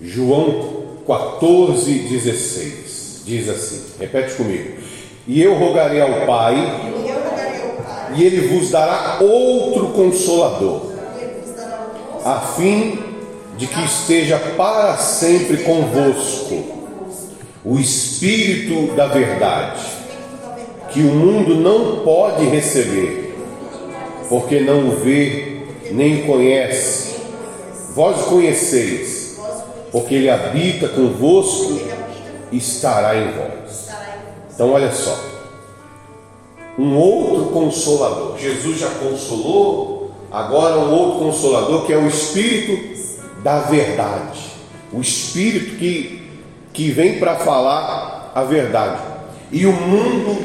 João 14, 16. Diz assim: repete comigo. E eu rogarei ao Pai, e ele vos dará outro consolador, a fim de que esteja para sempre convosco o Espírito da Verdade, que o mundo não pode receber, porque não o vê nem conhece. Vós o conheceis, porque ele habita convosco estará em vós. Então, olha só. Um outro consolador. Jesus já consolou, agora um outro consolador que é o Espírito da verdade. O Espírito que, que vem para falar a verdade. E o mundo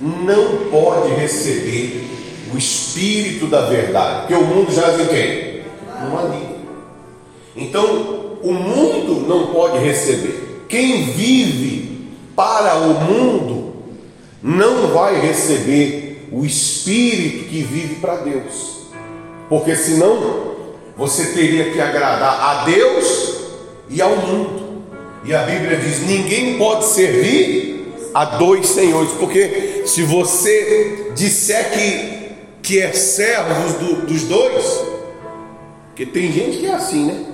não pode receber o Espírito da verdade, porque o mundo já em quem? No maligno. Então, o mundo não pode receber. Quem vive para o mundo não vai receber o Espírito que vive para Deus, porque senão você teria que agradar a Deus e ao mundo. E a Bíblia diz: ninguém pode servir a dois senhores, porque se você disser que que é servo do, dos dois, porque tem gente que é assim, né?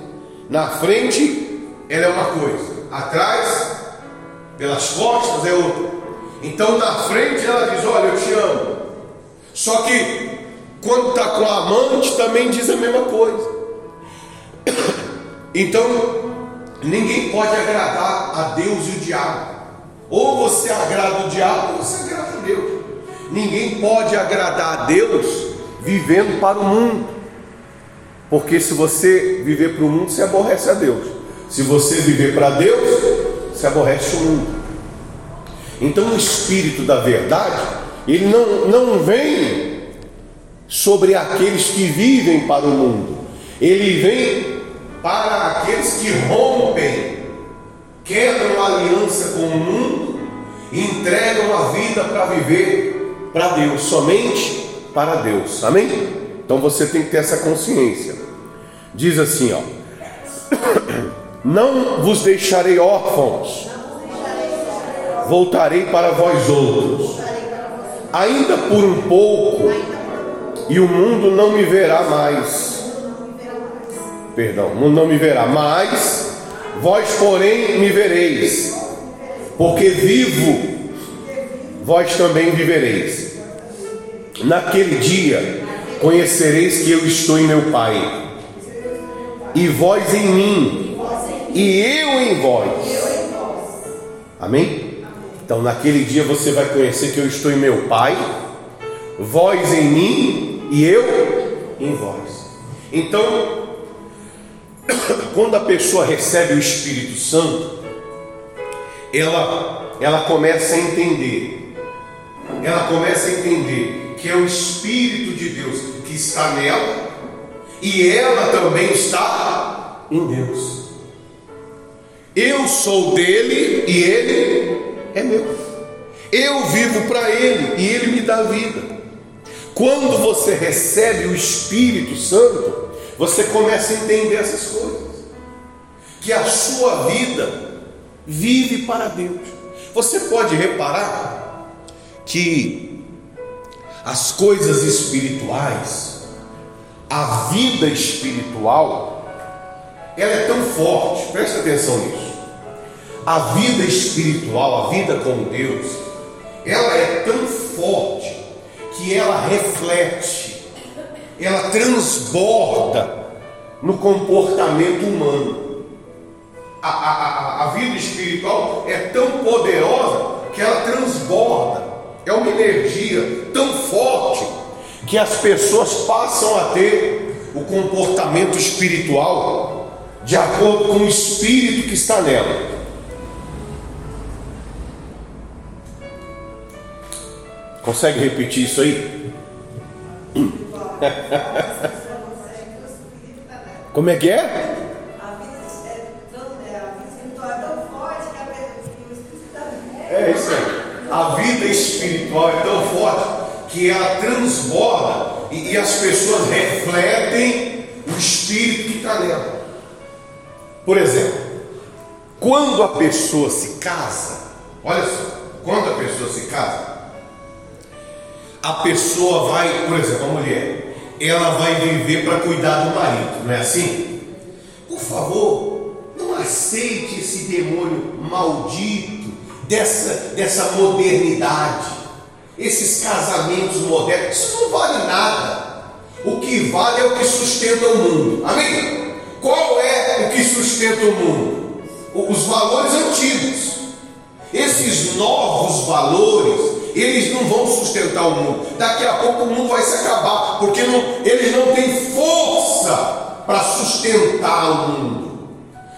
Na frente ela é uma coisa, atrás, pelas costas é outra. Então na frente ela diz: Olha, eu te amo. Só que quando está com a amante também diz a mesma coisa. Então ninguém pode agradar a Deus e o diabo. Ou você agrada o diabo ou você agrada a Deus. Ninguém pode agradar a Deus vivendo para o mundo. Porque se você viver para o mundo, você aborrece a Deus. Se você viver para Deus, você aborrece o mundo. Então o Espírito da verdade, ele não, não vem sobre aqueles que vivem para o mundo. Ele vem para aqueles que rompem, quebram a aliança com o mundo, entregam a vida para viver para Deus, somente para Deus. Amém? Então você tem que ter essa consciência. Diz assim, ó: Não vos deixarei órfãos. Voltarei para vós outros. Ainda por um pouco, e o mundo não me verá mais. Perdão, o mundo não me verá mais. Vós, porém, me vereis, porque vivo vós também vivereis. Naquele dia conhecereis que eu estou em meu Pai, e vós em mim, e eu em vós. Amém? Então, naquele dia você vai conhecer que eu estou em meu Pai, vós em mim e eu em vós. Então, quando a pessoa recebe o Espírito Santo, ela, ela começa a entender ela começa a entender que é o Espírito de Deus que está nela e ela também está em Deus. Eu sou dele e ele é meu. Eu vivo para ele e ele me dá vida. Quando você recebe o Espírito Santo, você começa a entender essas coisas. Que a sua vida vive para Deus. Você pode reparar que as coisas espirituais, a vida espiritual, ela é tão forte, presta atenção nisso. A vida espiritual, a vida com Deus, ela é tão forte que ela reflete, ela transborda no comportamento humano. A, a, a, a vida espiritual é tão poderosa que ela transborda é uma energia tão forte que as pessoas passam a ter o comportamento espiritual de acordo com o espírito que está nela. Consegue repetir isso aí? Como é que é? É isso aí a vida espiritual é tão forte que ela transborda e, e as pessoas refletem o espírito que está nela. Por exemplo, quando a pessoa se casa, olha só, quando a pessoa se casa, a pessoa vai, por exemplo, a mulher, ela vai viver para cuidar do marido, não é assim? Por favor, não aceite esse demônio maldito dessa, dessa modernidade, esses casamentos modernos, isso não vale nada. O que vale é o que sustenta o mundo. Amém? Qual é o que sustenta o mundo? Os valores antigos. Esses novos valores eles não vão sustentar o mundo. Daqui a pouco o mundo vai se acabar, porque não, eles não têm força para sustentar o mundo.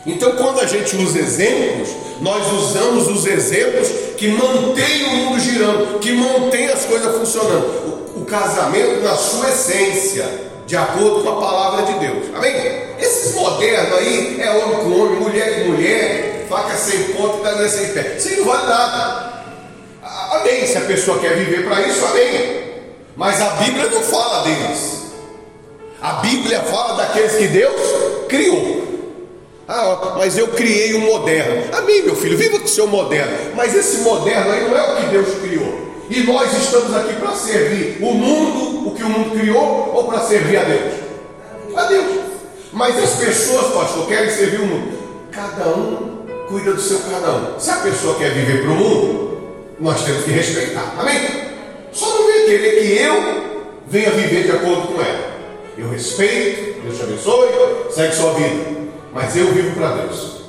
Então, quando a gente usa exemplos, nós usamos os exemplos que mantêm o mundo girando, que mantêm as coisas funcionando. O, o casamento na sua essência, de acordo com a palavra de Deus. Amém? Esses modernos aí é homem com homem, mulher com mulher, faca sem ponta e tá sem pé. Isso aí não vale nada. Amém. Se a pessoa quer viver para isso, amém. Mas a Bíblia não fala deles. A Bíblia fala daqueles que Deus criou. Ah, mas eu criei um moderno. Amém, meu filho, viva com o seu moderno. Mas esse moderno aí não é o que Deus criou. E nós estamos aqui para servir o mundo, o que o mundo criou, ou para servir a Deus? A Deus. Mas as pessoas, pastor, querem servir o mundo. Cada um cuida do seu cada um. Se a pessoa quer viver para o mundo, nós temos que respeitar. Amém? Só não vem querer que eu venha viver de acordo com ela. Eu respeito, Deus te abençoe, segue sua vida. Mas eu vivo para Deus.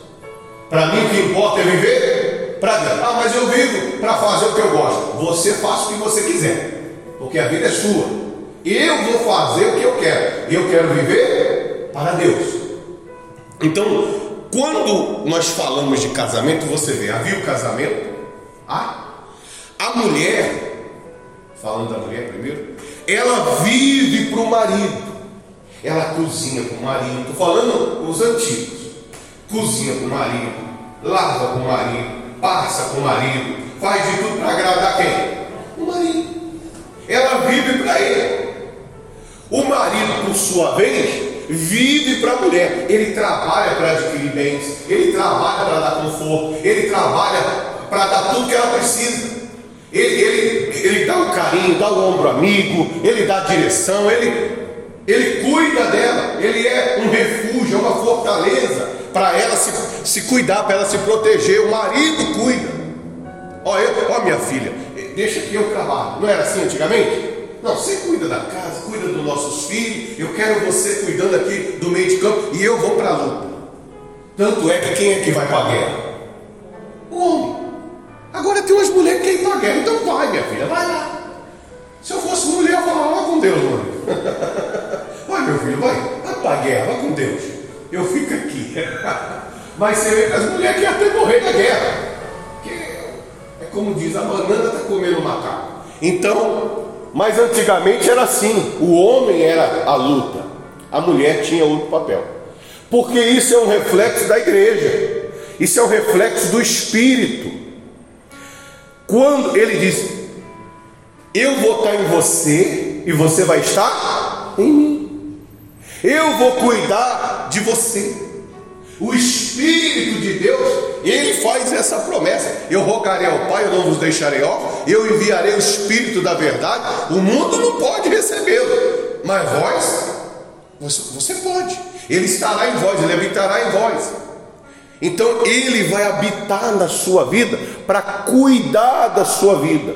Para mim o que importa é viver para Deus. Ah, mas eu vivo para fazer o que eu gosto. Você faz o que você quiser. Porque a vida é sua. Eu vou fazer o que eu quero. Eu quero viver para Deus. Então, quando nós falamos de casamento, você vê, havia o casamento, ah, a mulher, falando da mulher primeiro, ela vive para o marido, ela cozinha para o marido, estou falando os antigos, cozinha para o marido, lava para o marido, passa para o marido, faz de tudo para agradar quem? O marido. Ela vive para ele. O marido, por sua vez, vive para a mulher. Ele trabalha para adquirir bens, ele trabalha para dar conforto, ele trabalha para dar tudo que ela precisa. Ele, ele, ele dá o um carinho, dá o um ombro amigo, ele dá a direção, ele, ele cuida dela, ele é um refúgio, é uma fortaleza para ela se, se cuidar, para ela se proteger. O marido cuida. Ó, eu, ó, minha filha, deixa que eu trabalho. Não era assim antigamente? Não, você cuida da casa, cuida dos nossos filhos. Eu quero você cuidando aqui do meio de campo e eu vou para a luta. Tanto é que quem é que vai para a guerra? O homem. Agora tem umas mulheres que querem ir para a guerra. Então vai, minha filha, vai lá. Se eu fosse mulher, eu falava, com Deus, mano. vai, meu filho, vai, vai para a guerra, vai com Deus. Eu fico aqui. Mas você vê que as mulheres querem até morrer na guerra. Que é como diz, a banana está comendo o macaco. Então, mas antigamente era assim: o homem era a luta, a mulher tinha outro papel. Porque isso é um reflexo da igreja, isso é um reflexo do espírito. Quando ele diz, eu vou estar em você e você vai estar em mim. Eu vou cuidar de você. O Espírito de Deus, ele faz essa promessa. Eu rogarei ao Pai, eu não vos deixarei órfãos, eu enviarei o Espírito da verdade. O mundo não pode recebê-lo, mas vós, você, você pode. Ele estará em vós, ele habitará em vós. Então ele vai habitar na sua vida para cuidar da sua vida,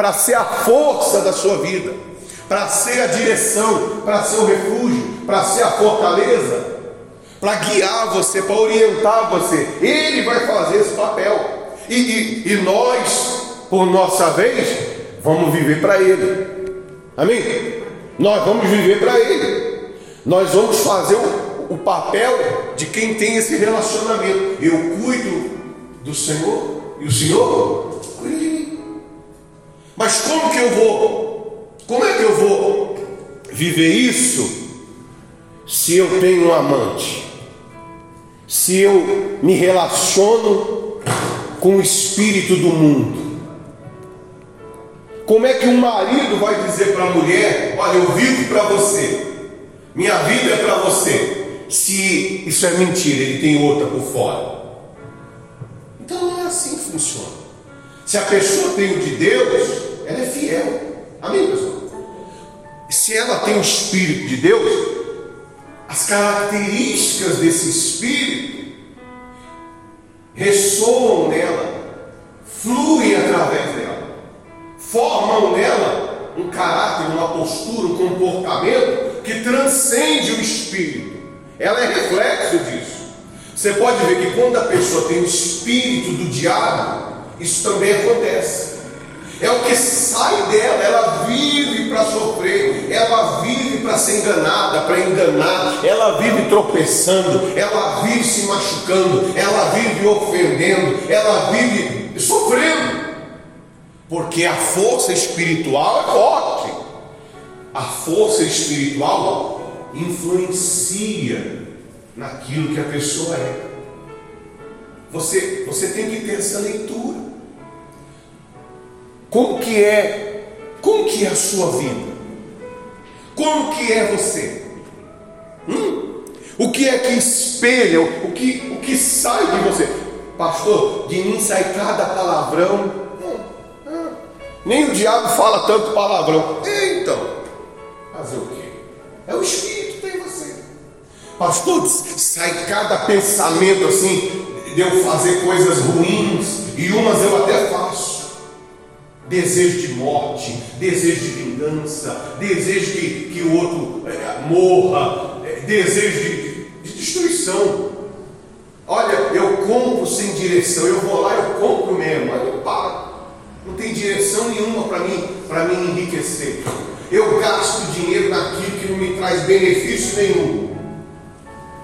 para ser a força da sua vida, para ser a direção, para ser o refúgio, para ser a fortaleza, para guiar você, para orientar você. Ele vai fazer esse papel. E, e, e nós, por nossa vez, vamos viver para Ele. Amém? Nós vamos viver para Ele. Nós vamos fazer o o papel de quem tem esse relacionamento. Eu cuido do Senhor e o Senhor. Mas como que eu vou? Como é que eu vou viver isso se eu tenho um amante? Se eu me relaciono com o espírito do mundo? Como é que um marido vai dizer para a mulher: Olha, eu vivo para você, minha vida é para você, se isso é mentira, ele tem outra por fora. funciona. Se a pessoa tem o de Deus, ela é fiel. Amém, pessoal? Se ela tem o Espírito de Deus, as características desse Espírito ressoam nela, fluem através dela, formam nela um caráter, uma postura, um comportamento que transcende o Espírito. Ela é reflexo disso. Você pode ver que quando a pessoa tem o espírito do diabo, isso também acontece. É o que sai dela, ela vive para sofrer, ela vive para ser enganada, para enganar, ela vive tropeçando, ela vive se machucando, ela vive ofendendo, ela vive sofrendo, porque a força espiritual é forte, a força espiritual influencia naquilo que a pessoa é. Você, você tem que ter essa leitura. Como que é? Como que é a sua vida? Como que é você? Hum? O que é que espelha? O que, o que sai de você? Pastor, de mim sai cada palavrão. Hum, hum. Nem o diabo fala tanto palavrão. Então, fazer o quê? É o Espírito que tem você. Pastor, sai cada pensamento assim, de eu fazer coisas ruins, e umas eu até faço desejo de morte, desejo de vingança, desejo que, que o outro é, morra, é, desejo de, de, destruição. Olha, eu compro sem direção, eu vou lá, eu compro mesmo, aí eu paro. Não tem direção nenhuma para mim, para me enriquecer. Eu gasto dinheiro naquilo que não me traz benefício nenhum.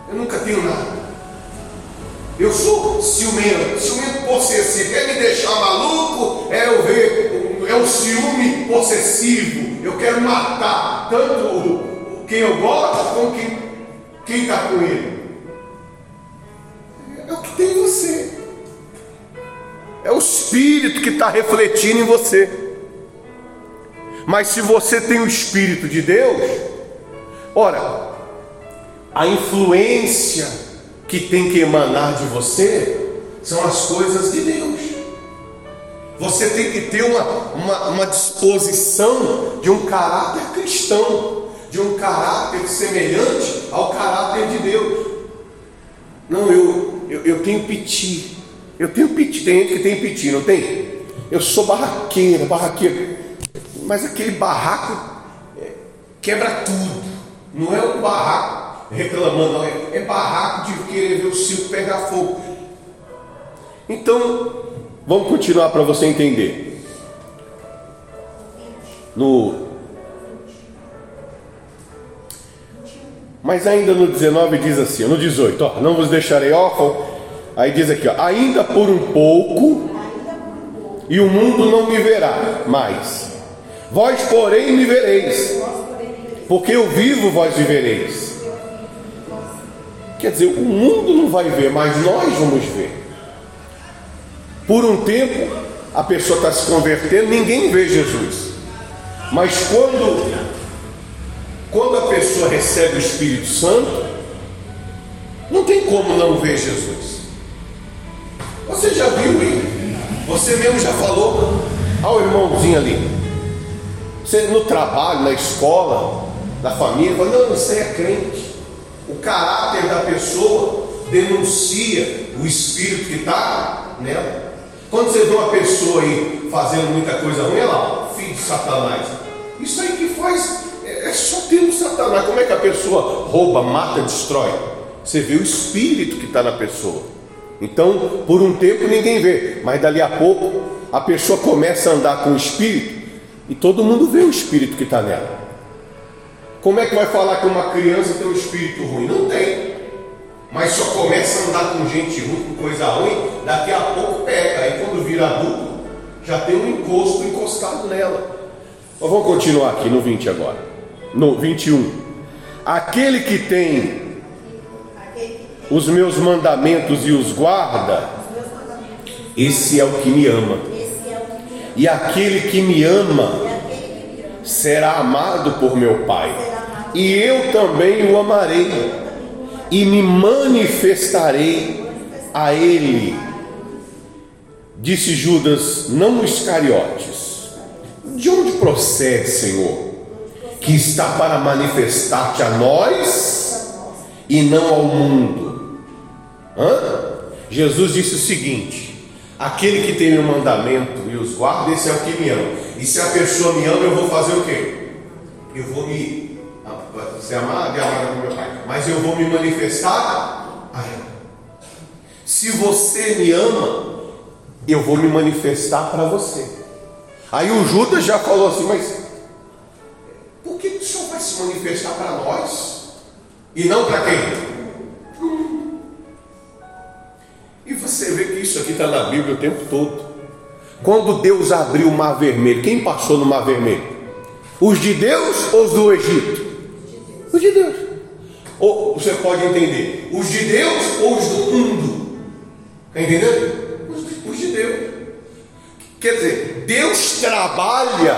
Eu nunca tenho nada. Eu sou ciumento, ciumento possessivo. Quer me deixar maluco? É eu ver, é o ciúme possessivo. Eu quero matar tanto quem eu gosto como quem está com ele. É o que tem em você. É o Espírito que está refletindo em você. Mas se você tem o Espírito de Deus, ora, a influência que tem que emanar de você são as coisas de Deus. Você tem que ter uma, uma, uma disposição de um caráter cristão, de um caráter semelhante ao caráter de Deus. Não, eu, eu, eu tenho piti. Eu tenho piti. Tem gente que tem piti, não tem? Eu sou barraqueira, barraqueira. Mas aquele barraco é, quebra tudo. Não é o barraco reclamando, é barraco de querer ver o circo pegar fogo. Então, vamos continuar para você entender. No Mas ainda no 19 diz assim, no 18, ó, não vos deixarei órfão. Aí diz aqui, ó, ainda por um pouco, e o mundo não me verá mais. Vós, porém, me vereis, porque eu vivo, vós vivereis. Quer dizer, o mundo não vai ver, mas nós vamos ver. Por um tempo, a pessoa está se convertendo, ninguém vê Jesus. Mas quando, quando a pessoa recebe o Espírito Santo, não tem como não ver Jesus. Você já viu ele? Você mesmo já falou ao irmãozinho ali. Você no trabalho, na escola, na família, fala, não, você é crente. O caráter da pessoa denuncia o espírito que está nela. Quando você vê uma pessoa aí fazendo muita coisa ruim, ela, filho de Satanás. Isso aí que faz, é, é só ter Satanás. Como é que a pessoa rouba, mata, destrói? Você vê o espírito que está na pessoa. Então, por um tempo ninguém vê, mas dali a pouco a pessoa começa a andar com o espírito e todo mundo vê o espírito que está nela. Como é que vai falar que uma criança tem um espírito ruim? Não tem. Mas só começa a andar com gente ruim, com coisa ruim, daqui a pouco pega. Aí quando vira adulto, já tem um encosto encostado nela. Mas vamos continuar aqui no 20 agora. No 21. Aquele que tem os meus mandamentos e os guarda, esse é o que me ama. E aquele que me ama será amado por meu Pai e eu também o amarei, e me manifestarei a ele. Disse Judas, não Iscariotes: De onde procede, Senhor, que está para manifestar-te a nós e não ao mundo? Hã? Jesus disse o seguinte: Aquele que tem o mandamento e os guarda, esse é o que me ama. E se a pessoa me ama, eu vou fazer o quê? Eu vou me. Você amar, de amar com meu pai. Mas eu vou me manifestar a ela. Se você me ama, eu vou me manifestar para você. Aí o Judas já falou assim, mas por que o Senhor vai se manifestar para nós? E não para quem? E você vê que isso aqui está na Bíblia o tempo todo. Quando Deus abriu o mar vermelho, quem passou no mar vermelho? Os de Deus ou os do Egito? Os de Deus. Ou você pode entender, os de Deus ou os do mundo? Está entendendo? de Deus. Quer dizer, Deus trabalha,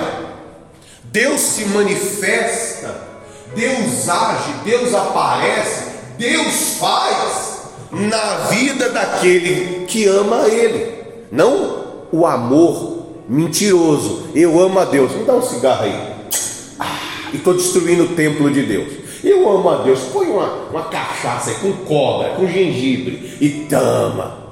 Deus se manifesta, Deus age, Deus aparece, Deus faz na vida daquele que ama Ele, não o amor mentiroso. Eu amo a Deus, me dá um cigarro aí, e estou destruindo o templo de Deus. Eu amo a Deus, põe uma, uma cachaça aí, com cobra, com gengibre e tama.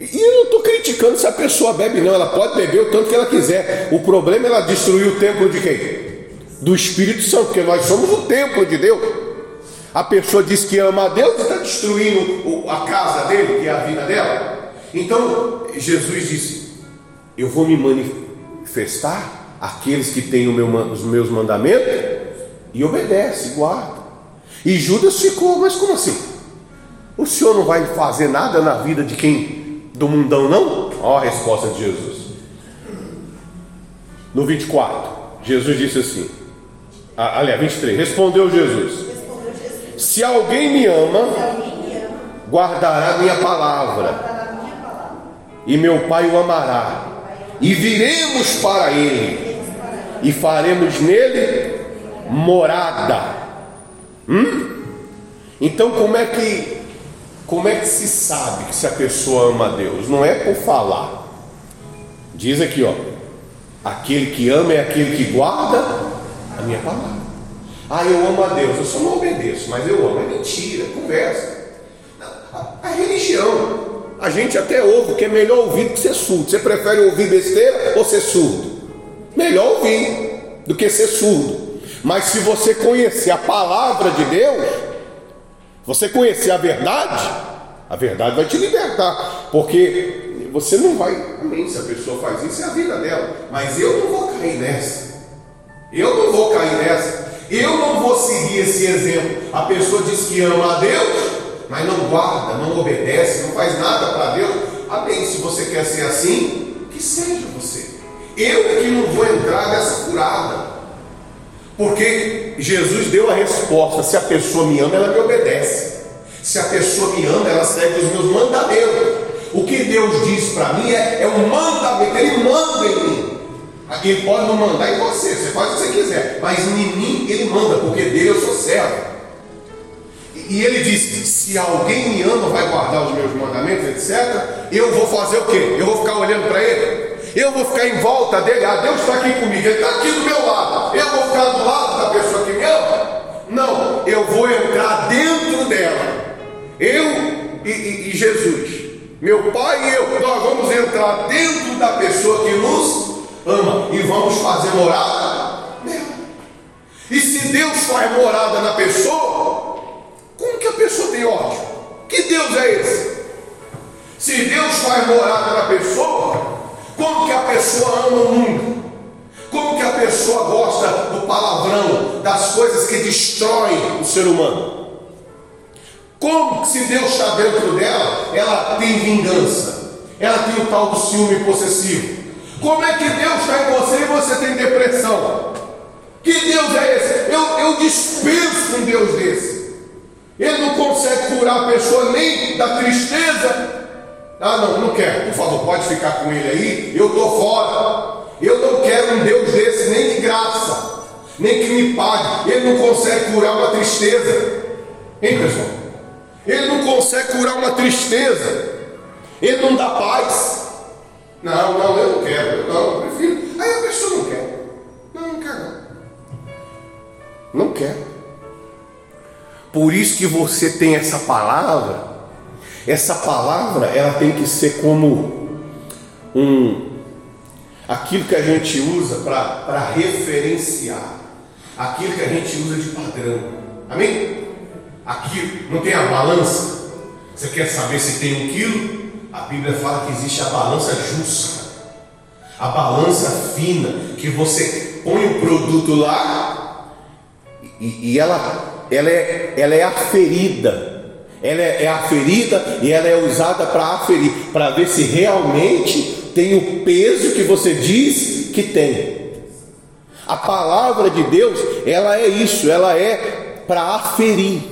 E eu não estou criticando se a pessoa bebe, não. Ela pode beber o tanto que ela quiser. O problema é ela destruir o templo de quem? Do Espírito Santo, porque nós somos o templo de Deus. A pessoa diz que ama a Deus e está destruindo a casa dele, que é a vida dela. Então, Jesus disse: Eu vou me manifestar àqueles que têm meu, os meus mandamentos e obedece, guarda. E Judas ficou, mas como assim? O senhor não vai fazer nada na vida de quem do mundão, não? Olha a resposta de Jesus. No 24, Jesus disse assim: aliás, 23, respondeu Jesus: Se alguém me ama, guardará minha palavra, e meu Pai o amará, e viremos para ele, e faremos nele morada. Hum? Então, como é que como é que se sabe que se a pessoa ama a Deus? Não é por falar. Diz aqui, ó. Aquele que ama é aquele que guarda a minha palavra. Ah, eu amo a Deus, eu só não obedeço, mas eu amo. É mentira, conversa. A, a religião, a gente até ouve que é melhor ouvir do que ser surdo. Você prefere ouvir besteira ou ser surdo? Melhor ouvir do que ser surdo. Mas se você conhecer a palavra de Deus, você conhecer a verdade, a verdade vai te libertar, porque você não vai, amém, se a pessoa faz isso, é a vida dela, mas eu não vou cair nessa, eu não vou cair nessa, eu não vou seguir esse exemplo. A pessoa diz que ama a Deus, mas não guarda, não obedece, não faz nada para Deus. Amém, se você quer ser assim, que seja você. Eu que não vou entrar nessa furada. Porque Jesus deu a resposta: se a pessoa me ama, ela me obedece. Se a pessoa me ama, ela segue os meus mandamentos. O que Deus diz para mim é, é um mandamento, Ele manda em mim. Ele pode não mandar em você, você faz o que você quiser, mas em mim Ele manda, porque dele eu sou servo. E ele diz: se alguém me ama, vai guardar os meus mandamentos, etc. Eu vou fazer o quê? Eu vou ficar olhando para ele? Eu vou ficar em volta dele, ah, Deus está aqui comigo, Ele está aqui do meu lado. Eu vou ficar do lado da pessoa que me ama? Não, eu vou entrar dentro dela. Eu e, e, e Jesus, meu pai e eu, nós vamos entrar dentro da pessoa que nos ama e vamos fazer morada nela. E se Deus faz morada na pessoa, como que a pessoa tem ódio? Que Deus é esse? Se Deus faz morada na pessoa, como que a pessoa ama o mundo? Como que a pessoa gosta do palavrão, das coisas que destroem o ser humano? Como que se Deus está dentro dela, ela tem vingança? Ela tem o tal do ciúme possessivo. Como é que Deus está em você e você tem depressão? Que Deus é esse? Eu, eu dispenso um Deus desse. Ele não consegue curar a pessoa nem da tristeza, ah, não, não quero. Por favor, pode ficar com ele aí. Eu estou fora. Eu não quero um Deus desse, nem de graça, nem que me pague. Ele não consegue curar uma tristeza. Hein, pessoal? Ele não consegue curar uma tristeza. Ele não dá paz. Não, não, eu não quero, eu não, eu prefiro. Aí a pessoa não quer. Não, não quer não. Não quer. Por isso que você tem essa palavra. Essa palavra, ela tem que ser como um aquilo que a gente usa para referenciar, aquilo que a gente usa de padrão. Amém? Aquilo, não tem a balança? Você quer saber se tem um quilo? A Bíblia fala que existe a balança justa, a balança fina, que você põe o produto lá e, e ela, ela, é, ela é aferida. Ela é, é aferida e ela é usada para aferir, para ver se realmente tem o peso que você diz que tem. A palavra de Deus, ela é isso, ela é para aferir,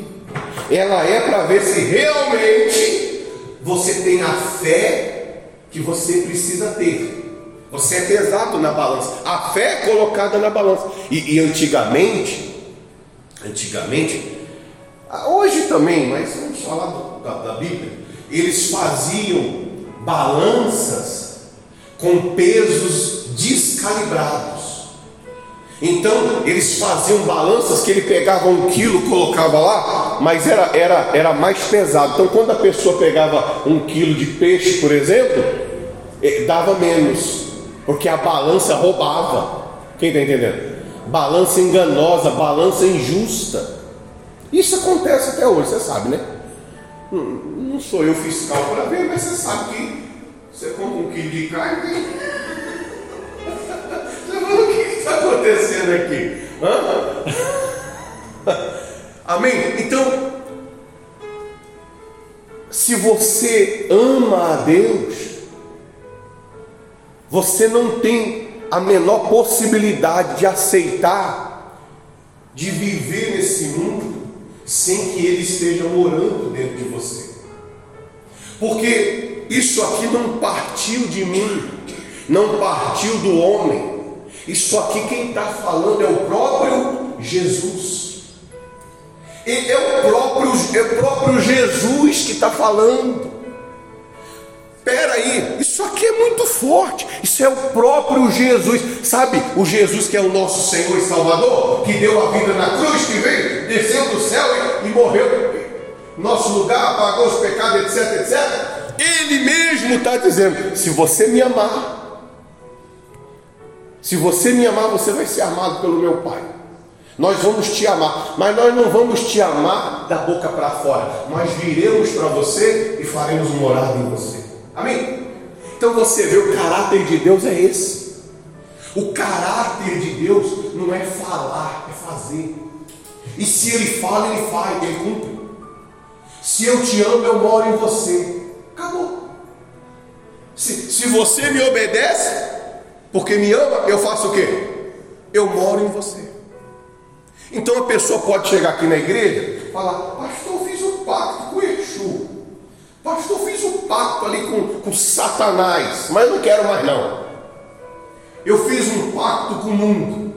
ela é para ver se realmente você tem a fé que você precisa ter. Você é pesado na balança, a fé é colocada na balança. E, e antigamente, antigamente, hoje também, mas vamos falar da, da Bíblia, eles faziam balanças com pesos descalibrados. Então eles faziam balanças que ele pegava um quilo, colocava lá, mas era, era, era mais pesado. Então quando a pessoa pegava um quilo de peixe, por exemplo, eh, dava menos, porque a balança roubava. Quem está entendendo? Balança enganosa, balança injusta. Isso acontece até hoje, você sabe, né? Não sou eu fiscal para ver, mas você sabe que você compra um quilo de carne tem. Você fala, o que está acontecendo aqui? Hã? Amém? Então, se você ama a Deus, você não tem a menor possibilidade de aceitar, de viver nesse mundo, sem que Ele esteja morando dentro de você. Porque isso aqui não partiu de mim, não partiu do homem. Isso aqui quem está falando é o próprio Jesus. É o próprio, é o próprio Jesus que está falando. Espera aí, isso aqui é muito forte. Isso é o próprio Jesus. Sabe o Jesus que é o nosso Senhor e Salvador, que deu a vida na cruz, que veio, desceu do céu e, e morreu nosso lugar, apagou os pecados, etc, etc. Ele mesmo está dizendo: se você me amar, se você me amar, você vai ser amado pelo meu Pai. Nós vamos te amar, mas nós não vamos te amar da boca para fora. Nós viremos para você e faremos morada em você. Amém? Então você vê, o caráter de Deus é esse. O caráter de Deus não é falar, é fazer. E se ele fala, ele faz, ele cumpre. Se eu te amo, eu moro em você. Acabou. Se, se você me obedece, porque me ama, eu faço o quê? Eu moro em você. Então a pessoa pode chegar aqui na igreja e falar, pastor, fiz um pacto com Exu. Pastor, fiz um pacto ali com, com Satanás, mas não quero mais não. Eu fiz um pacto com o mundo.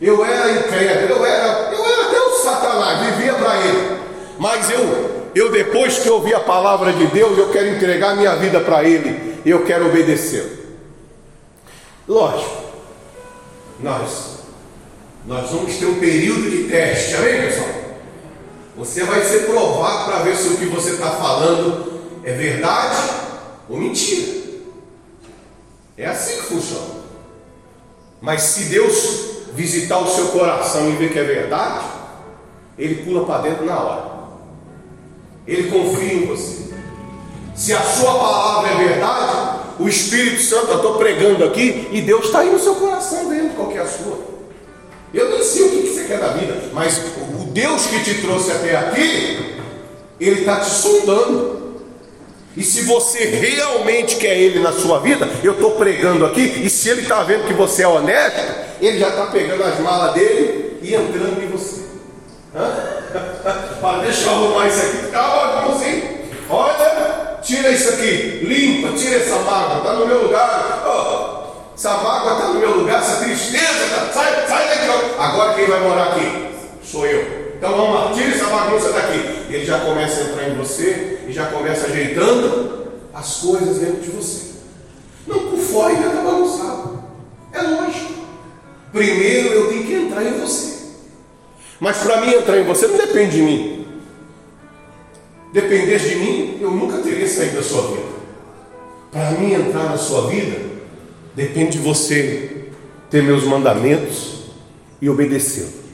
Eu era incrédulo, eu era, eu era até o Satanás, vivia para ele. Mas eu eu depois que ouvi a palavra de Deus, eu quero entregar minha vida para Ele, eu quero obedecer. Lógico, nós, nós vamos ter um período de teste, amém pessoal? Você vai ser provado para ver se o que você está falando é verdade ou mentira. É assim que funciona. Mas se Deus visitar o seu coração e ver que é verdade, Ele pula para dentro na hora. Ele confia em você. Se a sua palavra é verdade, o Espírito Santo, eu estou pregando aqui, e Deus está aí no seu coração vendo qual é a sua. Eu nem sei o que você quer da vida, mas o Deus que te trouxe até aqui, Ele está te sondando. E se você realmente quer Ele na sua vida, eu estou pregando aqui, e se Ele está vendo que você é honesto, Ele já está pegando as malas dele e entrando em você. Para deixa eu arrumar isso aqui. Calma, irmãozinho. Olha, tira isso aqui. Limpa, tira essa mágoa. Está no meu lugar. Oh, essa mágoa está no meu lugar. Essa tristeza. Tá, sai, sai daqui. Agora quem vai morar aqui? Sou eu. Então vamos lá, tira essa bagunça daqui. Ele já começa a entrar em você e já começa ajeitando as coisas dentro de você. Não por fora já está bagunçado. É lógico. Primeiro eu tenho que entrar em você. Mas para mim entrar em você não depende de mim. Dependesse de mim, eu nunca teria saído da sua vida. Para mim entrar na sua vida, depende de você ter meus mandamentos e obedecê-los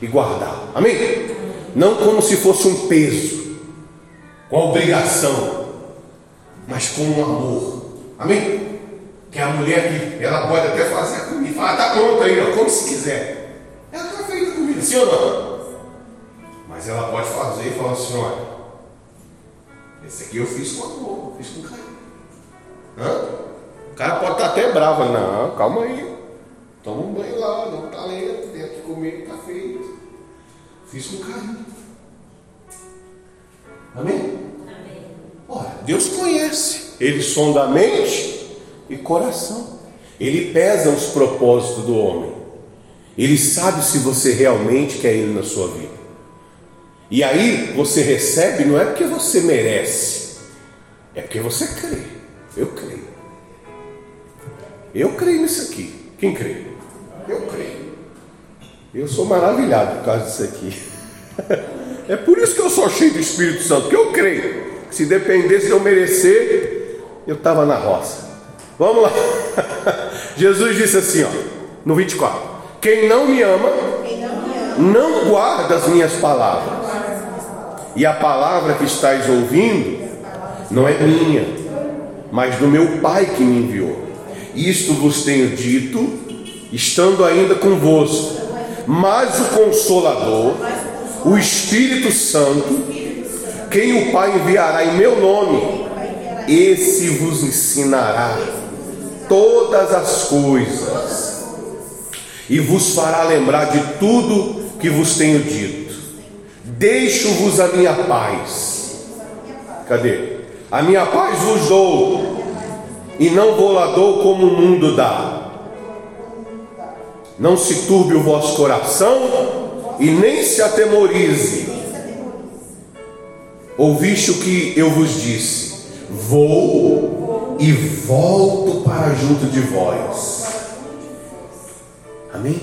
e guardá-los. Amém? Não como se fosse um peso, com obrigação, mas com um amor. Amém? Que a mulher que ela pode até fazer a comida, fala, está pronta aí, ó, como se quiser. Ela está feita a comida, sim ou não? Mas ela pode fazer e falar assim, olha, esse aqui eu fiz com amor, fiz com carinho. Hã? O cara pode estar até bravo, não, calma aí. Toma um banho lá, dá um talento, tem que comer, está feito. Fiz com carinho. Amém? Amém. Ora, Deus conhece. Ele sonda a mente e coração. Ele pesa os propósitos do homem. Ele sabe se você realmente quer Ele na sua vida. E aí você recebe, não é porque você merece, é porque você crê. Eu creio. Eu creio nisso aqui. Quem crê? Eu creio. Eu sou maravilhado por causa disso aqui. É por isso que eu sou cheio do Espírito Santo, porque eu creio. Que se dependesse de eu merecer, eu estava na roça. Vamos lá. Jesus disse assim, ó, no 24: Quem não me ama, não guarda as minhas palavras. E a palavra que estáis ouvindo não é minha, mas do meu Pai que me enviou. Isto vos tenho dito, estando ainda convosco. Mas o Consolador, o Espírito Santo, quem o Pai enviará em meu nome, esse vos ensinará todas as coisas e vos fará lembrar de tudo que vos tenho dito. Deixo-vos a minha paz. Cadê? A minha paz vos dou, e não dou como o mundo dá. Não se turbe o vosso coração e nem se atemorize. Ouviste o que eu vos disse: Vou e volto para junto de vós. Amém?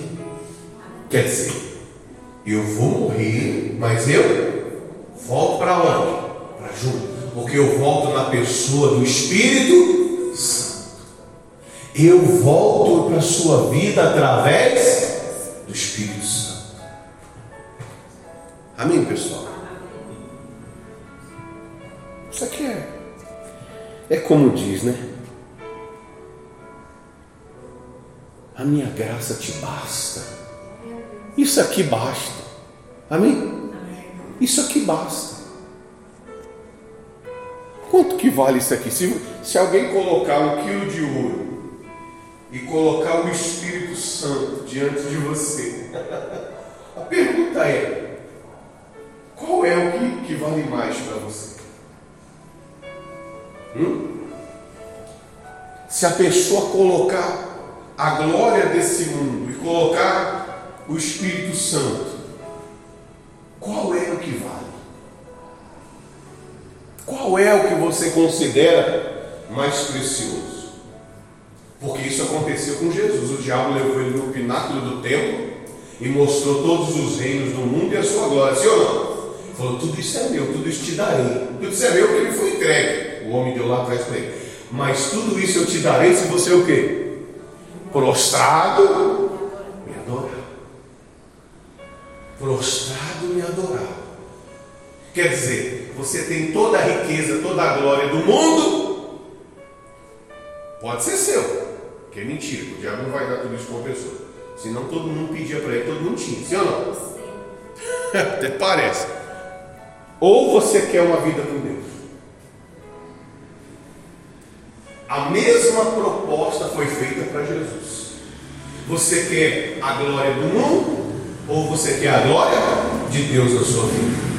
Quer dizer, eu vou morrer, mas eu volto para onde? Para junto. Porque eu volto na pessoa do Espírito. Eu volto para a sua vida através do Espírito Santo. Amém, pessoal? Isso aqui é, é como diz, né? A minha graça te basta. Isso aqui basta. Amém? Isso aqui basta. Quanto que vale isso aqui? Se, se alguém colocar um quilo de ouro e colocar o Espírito Santo diante de você, a pergunta é: qual é o que, que vale mais para você? Hum? Se a pessoa colocar a glória desse mundo e colocar o Espírito Santo, qual é o que vale? Qual é o que você considera mais precioso? Porque isso aconteceu com Jesus. O diabo levou ele no pináculo do templo e mostrou todos os reinos do mundo e a sua glória. Sim ou não? Falou, tudo isso é meu, tudo isso te darei. Tudo isso é meu porque ele foi entregue. O homem deu lá atrás para ele. Mas tudo isso eu te darei se você o quê? Prostrado me adorar. Prostrado me adorar. Quer dizer, você tem toda a riqueza, toda a glória do mundo. Pode ser seu. Que é mentira, o diabo não vai dar tudo isso para uma pessoa. Senão todo mundo pedia para ele, todo mundo tinha. Sim ou não? Até parece. Ou você quer uma vida com Deus? A mesma proposta foi feita para Jesus. Você quer a glória do mundo ou você quer a glória de Deus na sua vida?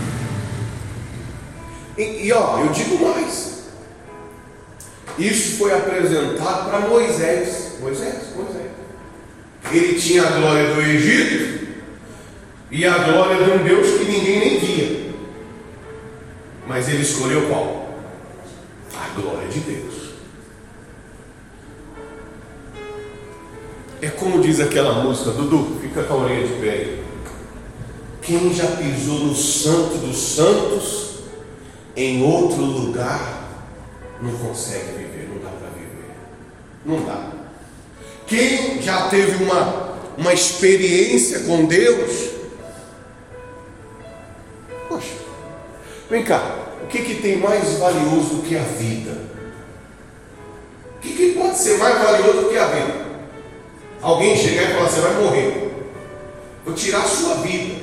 E, e ó, eu digo mais. Isso foi apresentado para Moisés. Moisés, Moisés. Ele tinha a glória do Egito e a glória de um Deus que ninguém nem via. Mas ele escolheu qual? A glória de Deus. É como diz aquela música, Dudu, fica com a orelha de pé. Quem já pisou no santo dos santos, em outro lugar, não consegue viver, não dá para viver. Não dá. Quem já teve uma, uma experiência com Deus, poxa, vem cá, o que, que tem mais valioso do que a vida? O que, que pode ser mais valioso do que a vida? Alguém chegar e falar, você vai morrer, vou tirar a sua vida.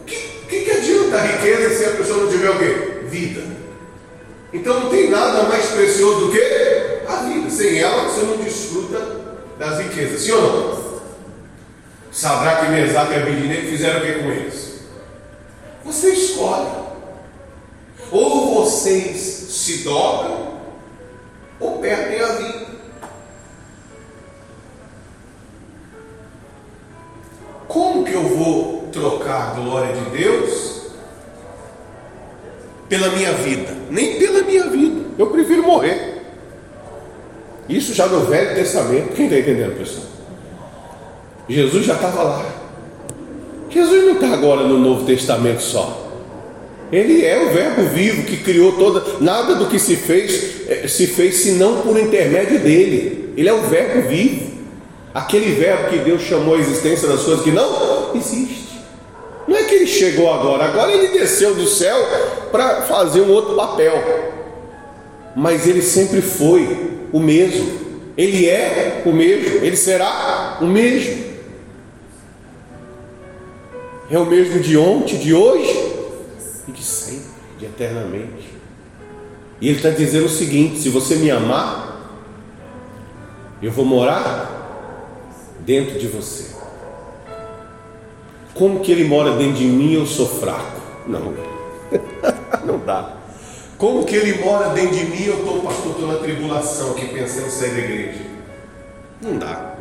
O que, que, que adianta a riqueza se a pessoa não tiver o quê? Vida. Então não tem nada mais precioso do que. Sem ela você não desfruta das riquezas. Sim ou não? Sadraque, Mesaque e Abednego fizeram o que com eles? Você escolhe. Ou vocês se dobram, ou perdem a vida. Como que eu vou trocar a glória de Deus pela minha vida? Nem pela minha vida. Eu prefiro morrer. Isso já no Velho Testamento. Quem está entendendo, pessoal? Jesus já estava lá. Jesus não está agora no Novo Testamento só. Ele é o Verbo vivo que criou toda. Nada do que se fez eh, se fez senão por intermédio dele. Ele é o Verbo vivo. Aquele verbo que Deus chamou a existência das coisas que não existe. Não é que ele chegou agora, agora ele desceu do céu para fazer um outro papel. Mas ele sempre foi o mesmo. Ele é o mesmo, ele será o mesmo. É o mesmo de ontem, de hoje e de sempre, de eternamente. E ele está dizendo o seguinte: se você me amar, eu vou morar dentro de você. Como que ele mora dentro de mim eu sou fraco? Não, não dá. Como que ele mora dentro de mim eu estou, pastor, estou na tribulação aqui pensando em sair da igreja? Não dá.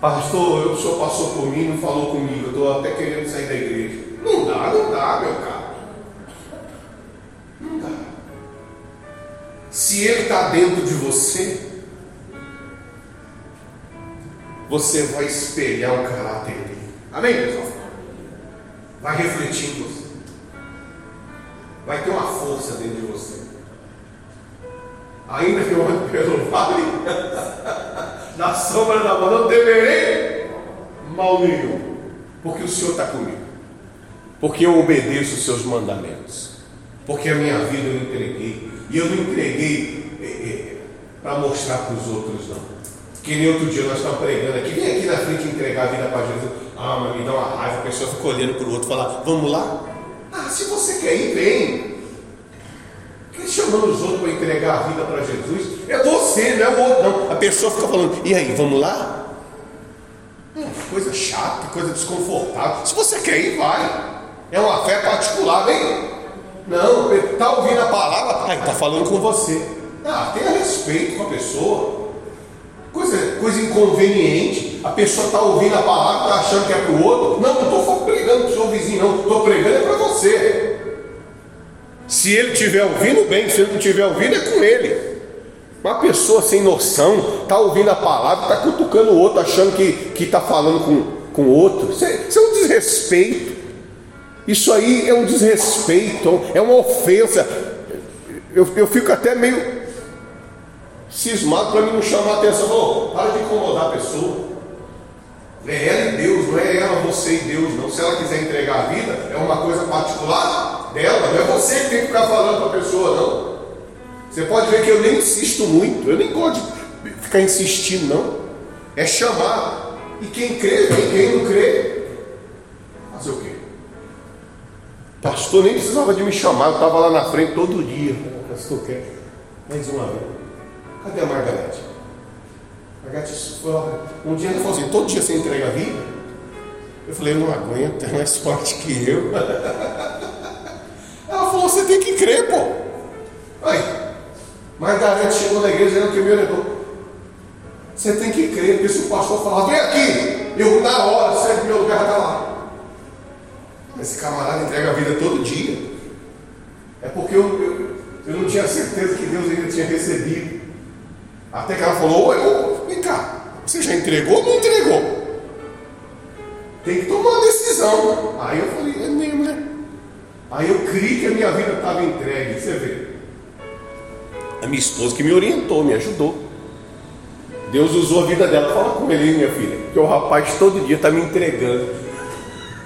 Pastor, o senhor passou por mim, não falou comigo, eu estou até querendo sair da igreja. Não dá, não dá, meu caro. Não dá. Se ele está dentro de você, você vai espelhar o caráter dele. Amém, pessoal? Vai refletir em você. Vai ter uma força dentro de você. Ainda que eu ande pelo vale, na sombra da mão, não temerei mal nenhum, porque o Senhor está comigo, porque eu obedeço os seus mandamentos, porque a minha vida eu entreguei, e eu não entreguei é, é, para mostrar para os outros, não. Que nem outro dia nós estamos pregando aqui, vem aqui na frente entregar a vida para Jesus. Ah, mas me dá uma raiva, a pessoa fica olhando para o outro e fala, vamos lá? Ah, se você quer ir, vem. Quem chamando os outros para entregar a vida para Jesus? É você, não é o outro, não. A pessoa fica falando, e aí, vamos lá? Hum, coisa chata, coisa desconfortável. Se você quer ir, vai. É uma fé particular, vem. Não, está ouvindo a palavra, está falando com você. Ah, tenha respeito com a pessoa coisa, coisa inconveniente. A pessoa está ouvindo a palavra, está achando que é para o outro. Não, não estou pregando para o seu vizinho, não. Estou pregando é para você. Se ele estiver ouvindo, bem. Se ele não estiver ouvindo, é com ele. Uma pessoa sem noção está ouvindo a palavra, está cutucando o outro, achando que está falando com, com o outro. Isso é, isso é um desrespeito. Isso aí é um desrespeito, é uma ofensa. Eu, eu fico até meio cismado para mim não chamar a atenção. Oh, para de incomodar a pessoa. É ela e Deus, não é ela, você e Deus, não. Se ela quiser entregar a vida, é uma coisa particular dela, não é você que tem que ficar falando para a pessoa, não. Você pode ver que eu nem insisto muito, eu nem gosto de ficar insistindo, não. É chamar. E quem crê, vem, quem não crê, fazer o quê? Pastor nem precisava de me chamar, eu estava lá na frente todo dia. Pastor, quer? Mais uma vez. Cadê a Margarete? Margarete, um dia ela falou assim: todo dia você entrega a vida? Eu falei: não aguento, é mais forte que eu. Falou: você tem que crer, pô. Aí, Margarete chegou na igreja que me orientou. Você tem que crer, porque se o pastor falar, vem aqui, eu na hora, sai do meu lugar, está lá. Esse camarada entrega a vida todo dia. É porque eu, eu, eu não tinha certeza que Deus ainda tinha recebido. Até que ela falou, oi, vem cá, Você já entregou ou não entregou? Tem que tomar uma decisão. Aí eu falei, é mesmo, né? Aí eu criei que a minha vida estava entregue. Você vê. A minha esposa que me orientou, me ajudou. Deus usou a vida dela. Fala com ele, minha filha, que o rapaz todo dia está me entregando.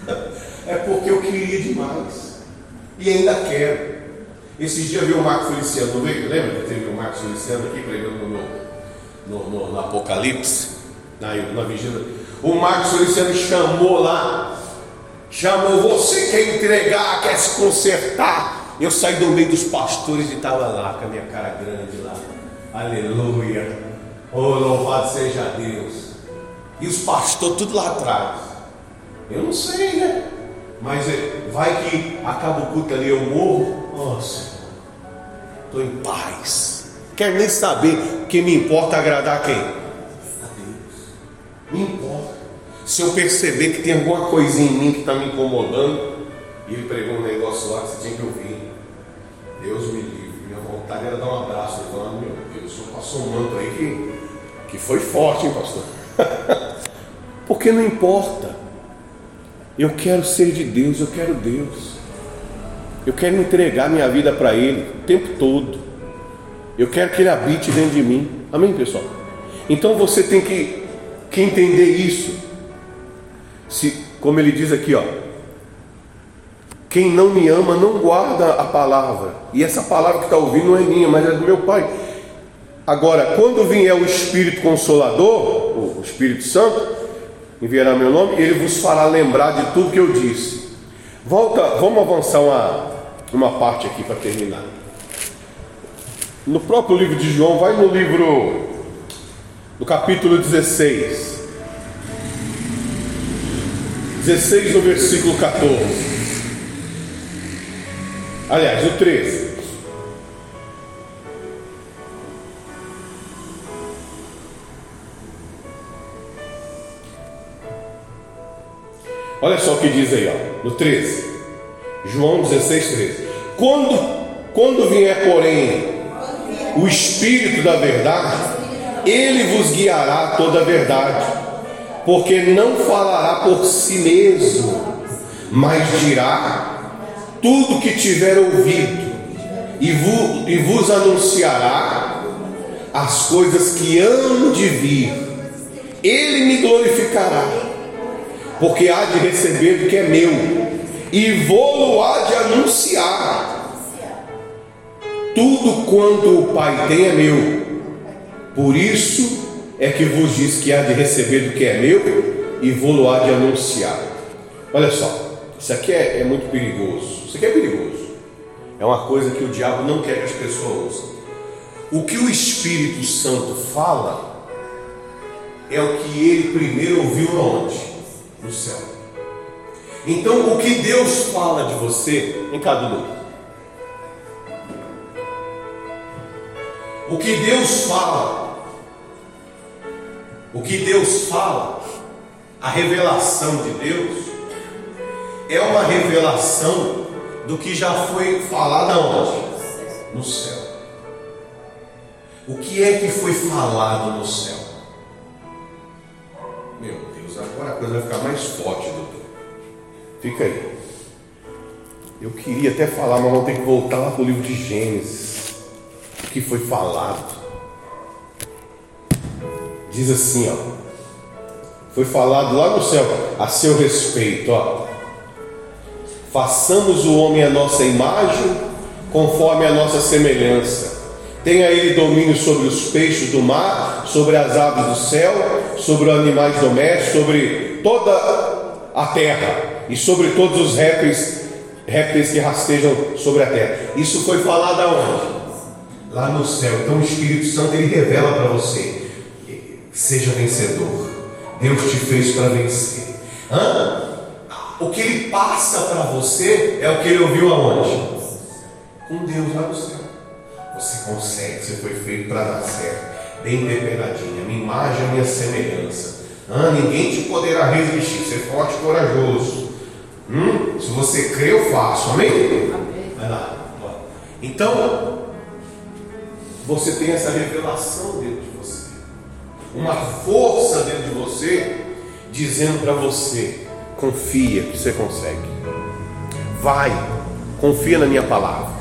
É porque eu queria demais. E ainda quero. Esses dias viu o Marco Feliciano, não veio? Lembra que teve o Marco Feliciano aqui pregando no, no, no, no Apocalipse? Na, na vigília. O Marcos Feliciano chamou lá. Chamou, você quer entregar, quer se consertar. Eu saí do meio dos pastores e estava lá com a minha cara grande lá. Aleluia. Oh, louvado seja Deus. E os pastores tudo lá atrás. Eu não sei, né? Mas é, vai que acaba o culto ali, eu morro. Nossa, estou em paz. Quero nem saber que me importa agradar quem? A Deus. Me importa. Se eu perceber que tem alguma coisinha em mim que está me incomodando, e ele pregou um negócio lá que você tinha que ouvir. Deus me livre. Minha vontade era dar um abraço e falar, meu Deus, o senhor passou um manto aí que, que foi forte, hein, pastor? Porque não importa. Eu quero ser de Deus, eu quero Deus. Eu quero entregar minha vida para Ele o tempo todo. Eu quero que Ele habite dentro de mim. Amém, pessoal? Então você tem que, que entender isso. Se, como ele diz aqui, ó. Quem não me ama não guarda a palavra. E essa palavra que está ouvindo não é minha, mas é do meu Pai. Agora, quando vier o Espírito Consolador, o Espírito Santo, enviará meu nome, ele vos fará lembrar de tudo que eu disse. Volta, vamos avançar uma, uma parte aqui para terminar. No próprio livro de João, vai no livro, no capítulo 16. 16 no versículo 14. Aliás, o 13. Olha só o que diz aí, ó, no 13. João 16, 13. Quando, quando vier, porém, o Espírito da verdade, ele vos guiará toda a verdade, porque não falará por si mesmo, mas dirá tudo que tiver ouvido, e, vo, e vos anunciará as coisas que hão de vir. Ele me glorificará porque há de receber do que é meu, e vou-lo há de anunciar. Tudo quanto o Pai tem é meu, por isso é que vos diz que há de receber do que é meu, e vou-lo há de anunciar. Olha só, isso aqui é, é muito perigoso. Isso aqui é perigoso. É uma coisa que o diabo não quer que as pessoas ouçam. O que o Espírito Santo fala é o que ele primeiro ouviu onde? no céu. Então, o que Deus fala de você em cada lugar? O que Deus fala, o que Deus fala, a revelação de Deus, é uma revelação do que já foi falado aonde? No céu. O que é que foi falado no céu? agora a coisa vai ficar mais forte, doutor. Fica aí. Eu queria até falar, mas vamos ter que voltar lá para o livro de Gênesis. O que foi falado. Diz assim, ó. Foi falado lá no céu a seu respeito, ó. Façamos o homem a nossa imagem, conforme a nossa semelhança Tenha ele domínio sobre os peixes do mar, sobre as aves do céu, sobre os animais domésticos, sobre toda a terra e sobre todos os répteis, répteis que rastejam sobre a terra. Isso foi falado aonde? Lá no céu. Então o Espírito Santo ele revela para você: seja vencedor. Deus te fez para vencer. Hã? O que ele passa para você é o que ele ouviu aonde? Com Deus lá no céu. Você consegue, você foi feito para dar certo. Bem temperadinha, minha imagem, minha semelhança. Ah, ninguém te poderá resistir. Ser forte e corajoso. Hum? Se você crê, eu faço. Amém? Amém. Vai lá. Então, você tem essa revelação dentro de você. Uma força dentro de você, dizendo para você: confia que você consegue. Vai, confia na minha palavra.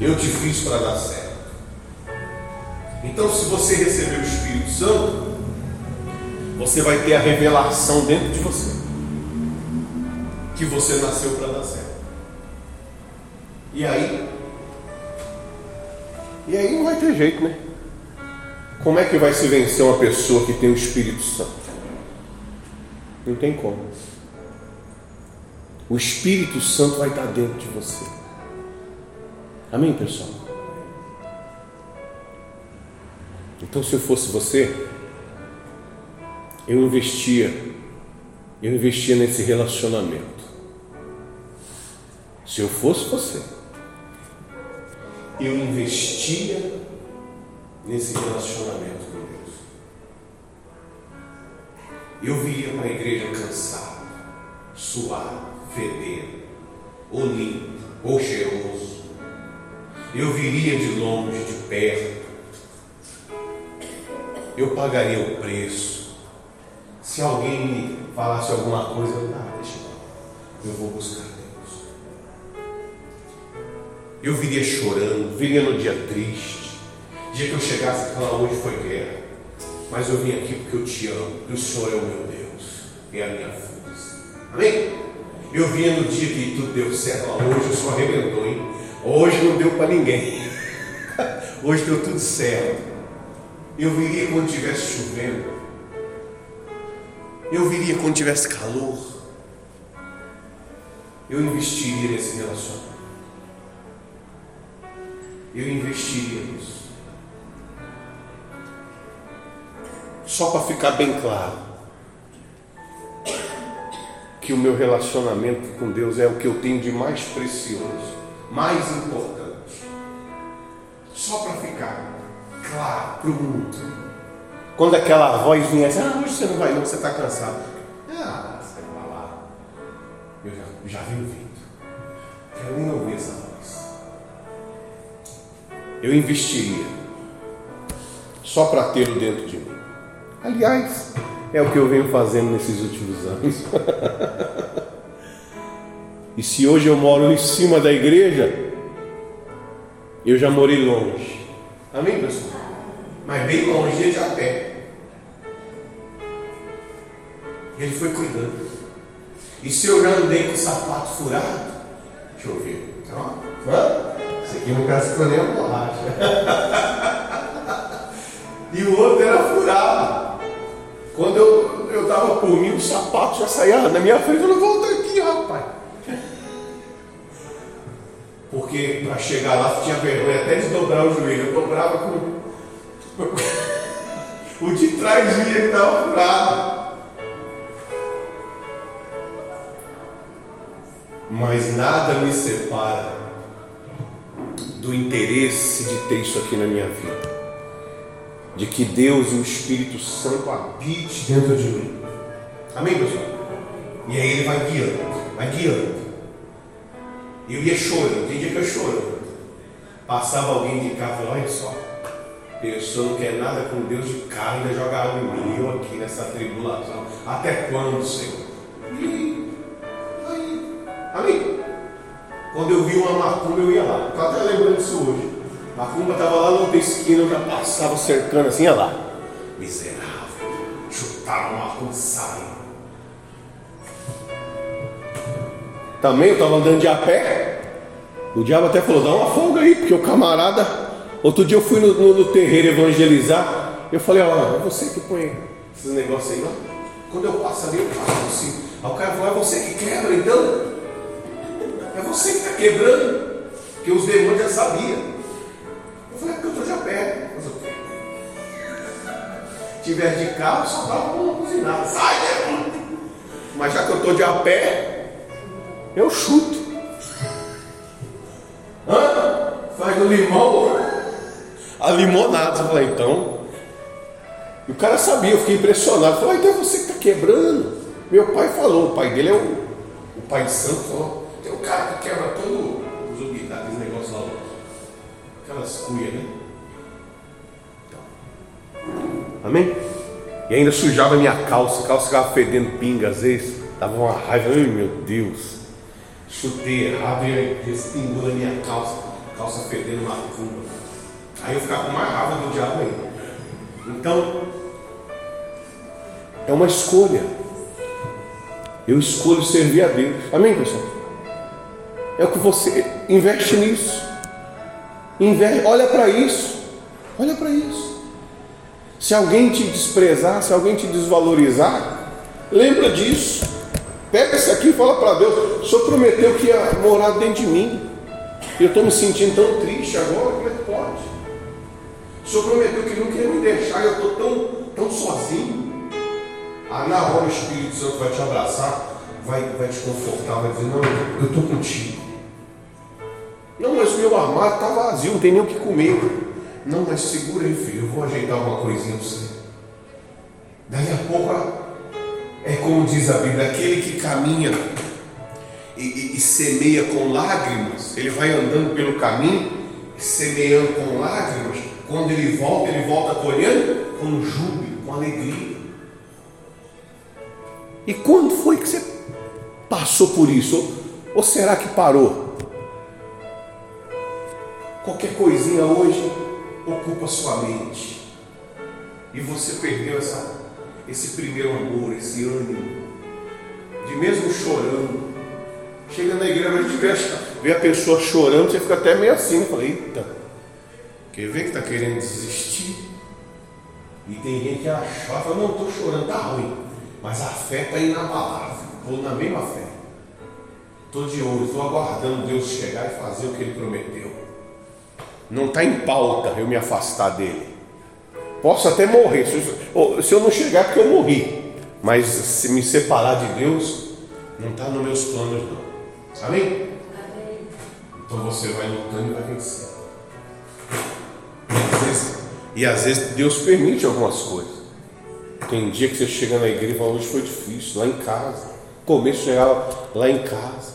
Eu te fiz para dar certo. Então, se você receber o Espírito Santo, você vai ter a revelação dentro de você que você nasceu para dar certo. E aí? E aí não vai ter jeito, né? Como é que vai se vencer uma pessoa que tem o Espírito Santo? Não tem como. O Espírito Santo vai estar dentro de você. Amém, pessoal? Então, se eu fosse você, eu investia, eu investia nesse relacionamento. Se eu fosse você, eu investia nesse relacionamento com Deus. Eu viria para a igreja cansado, suado, fedendo, ou limpo, ou cheiroso. Eu viria de longe, de perto. Eu pagaria o preço. Se alguém me falasse alguma coisa, eu, ah, deixa eu, eu vou buscar Deus. Eu viria chorando, viria no dia triste dia que eu chegasse e falar, hoje foi guerra. Mas eu vim aqui porque eu te amo, porque o Senhor é o meu Deus e é a minha força. Amém? Eu vinha no dia que tudo deu certo. Hoje o Senhor arrebentou, hein? Hoje não deu para ninguém. Hoje deu tudo certo. Eu viria quando estivesse chovendo. Eu viria quando tivesse calor. Eu investiria nesse relacionamento. Eu investiria nisso. Só para ficar bem claro que o meu relacionamento com Deus é o que eu tenho de mais precioso, mais importante. Só para ficar claro para o mundo. Quando aquela voz vinha assim, ah, hoje você não vai não, você está cansado. Ah, você vai lá. Eu já, já venho vindo. Quero nem ouvir essa voz. Eu investiria só para tê-lo dentro de mim. Aliás, é o que eu venho fazendo nesses últimos anos. e se hoje eu moro em cima da igreja, eu já morei longe. Amém, pessoal? Mas bem longe, ele já pé. Ele foi cuidando. E se eu já andei com o sapato furado, deixa eu ver. Ó, esse aqui não cascou nem a borracha. e o outro era furado. Quando eu estava por mim, o sapato já saía na minha frente, eu não volta aqui, rapaz. Porque para chegar lá tinha vergonha até de dobrar o joelho. Eu dobrava com. o de trás vinha que estava furado. Mas nada me separa do interesse de ter isso aqui na minha vida de que Deus e o Espírito Santo habite dentro de mim. Amém, pessoal? E aí ele vai guiando, vai guiando. Eu ia chorando, tem dia que eu chorando. Passava alguém de cá e falava, olha só, pessoa não quer nada com Deus de carne, ainda joga água em mim, eu aqui nessa tribulação. Até quando, Senhor? E aí, amém? Quando eu vi uma macumba, eu ia lá. Estou até lembrando disso hoje. A Macumba estava lá na outra esquina, já passava cercando assim, olha lá. Miserável. Chutaram uma ruçaia. Também eu estava andando de a pé. O diabo até falou, dá uma folga aí, porque o camarada. Outro dia eu fui no, no, no terreiro evangelizar. Eu falei, ó, é você que põe esses negócios aí, não? Quando eu passo ali, eu passo assim. Aí o cara falou, é você que quebra então? É você que está quebrando. Porque os demônios já sabiam falei, porque eu estou de pé. Tiver de carro, só dá uma buzinada. Sai, demônio! Mas já que eu estou de a pé, eu chuto. Hã? Faz do limão a limonada. Eu falei, então. E o cara sabia, eu fiquei impressionado. Falei, então você que está quebrando. Meu pai falou, o pai dele é o, o pai santo, falou, tem um cara que quebra cuias, né? Então. Amém? E ainda sujava minha calça, a calça ficava fedendo pinga às vezes, dava uma raiva, ai meu Deus. Chutei errado e respingou na minha calça, calça fedendo macumba. Aí eu ficava com mais raiva do diabo ainda. Então, é uma escolha. Eu escolho servir a Deus. Amém, pessoal? É o que você investe nisso. Investe, olha para isso. Olha para isso. Se alguém te desprezar, se alguém te desvalorizar, lembra disso. Pega esse aqui e fala para Deus: o Senhor prometeu que ia morar dentro de mim. Eu estou me sentindo tão triste agora, como é que pode? O Senhor prometeu que nunca ia me deixar, eu estou tão, tão sozinho. Aí na hora o Espírito Santo vai te abraçar, vai, vai te confortar, vai dizer, não, eu estou contigo. Não, mas o meu armário está vazio, não tem nem o que comer. Não, mas segura aí, filho, eu vou ajeitar uma coisinha para você. Daí a pouco é como diz a Bíblia, aquele que caminha e, e, e semeia com lágrimas, ele vai andando pelo caminho, semeando com lágrimas, quando ele volta, ele volta colhendo com júbilo, com alegria. E quando foi que você passou por isso? Ou, será que parou? Qualquer coisinha hoje ocupa sua mente. E você perdeu essa, esse primeiro amor, esse ânimo. De mesmo chorando. Chega na igreja, a gente vê, vê a pessoa chorando, você fica até meio assim. Fala, eita, quer ver que está querendo desistir? E tem gente que acha, fala, não, estou chorando, está ruim. Mas a fé está inabalável, estou na mesma fé. Estou de olho, estou aguardando Deus chegar e fazer o que Ele prometeu. Não está em pauta eu me afastar dele. Posso até morrer. Se eu não chegar, porque eu morri. Mas se me separar de Deus, não está nos meus planos, não. Amém? Amém? Então você vai lutando e vai vencer. E às, vezes, e às vezes Deus permite algumas coisas. Tem dia que você chega na igreja e fala, hoje foi difícil, lá em casa. Começo chegava lá em casa.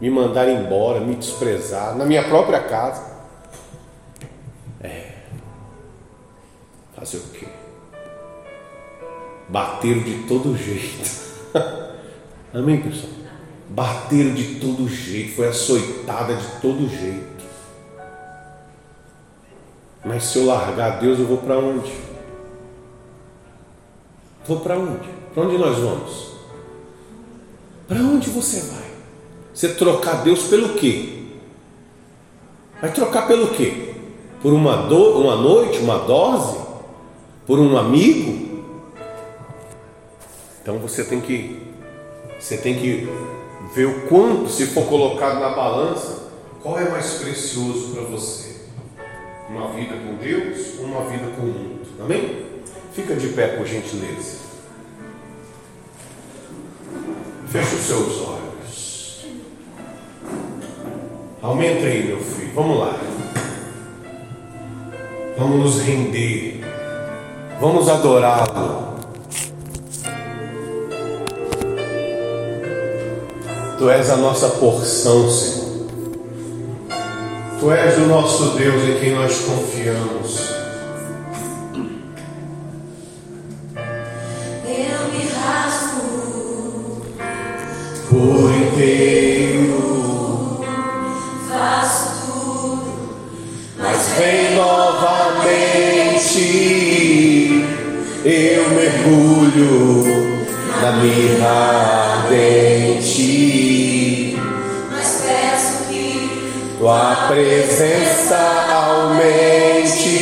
Me mandaram embora, me desprezar, na minha própria casa. Fazer o quê? Bateram de todo jeito. Amém, pessoal? Bateram de todo jeito, foi açoitada de todo jeito. Mas se eu largar Deus, eu vou para onde? Vou para onde? Para onde nós vamos? Para onde você vai? Você trocar Deus pelo quê? Vai trocar pelo quê? Por uma, do, uma noite, uma dose? Por um amigo? Então você tem que você tem que ver o quanto, se for colocado na balança, qual é mais precioso para você? Uma vida com Deus ou uma vida com o mundo? Amém? Fica de pé, por gentileza. Feche os seus olhos. Aumenta aí, meu filho. Vamos lá. Vamos nos render. Vamos adorá-lo. Tu és a nossa porção, Senhor. Tu és o nosso Deus em quem nós confiamos. Eu me rasgo Por inteiro, faço tudo, mas vem novamente. Mergulho na mirra ardente. mas peço que Tua presença aumente.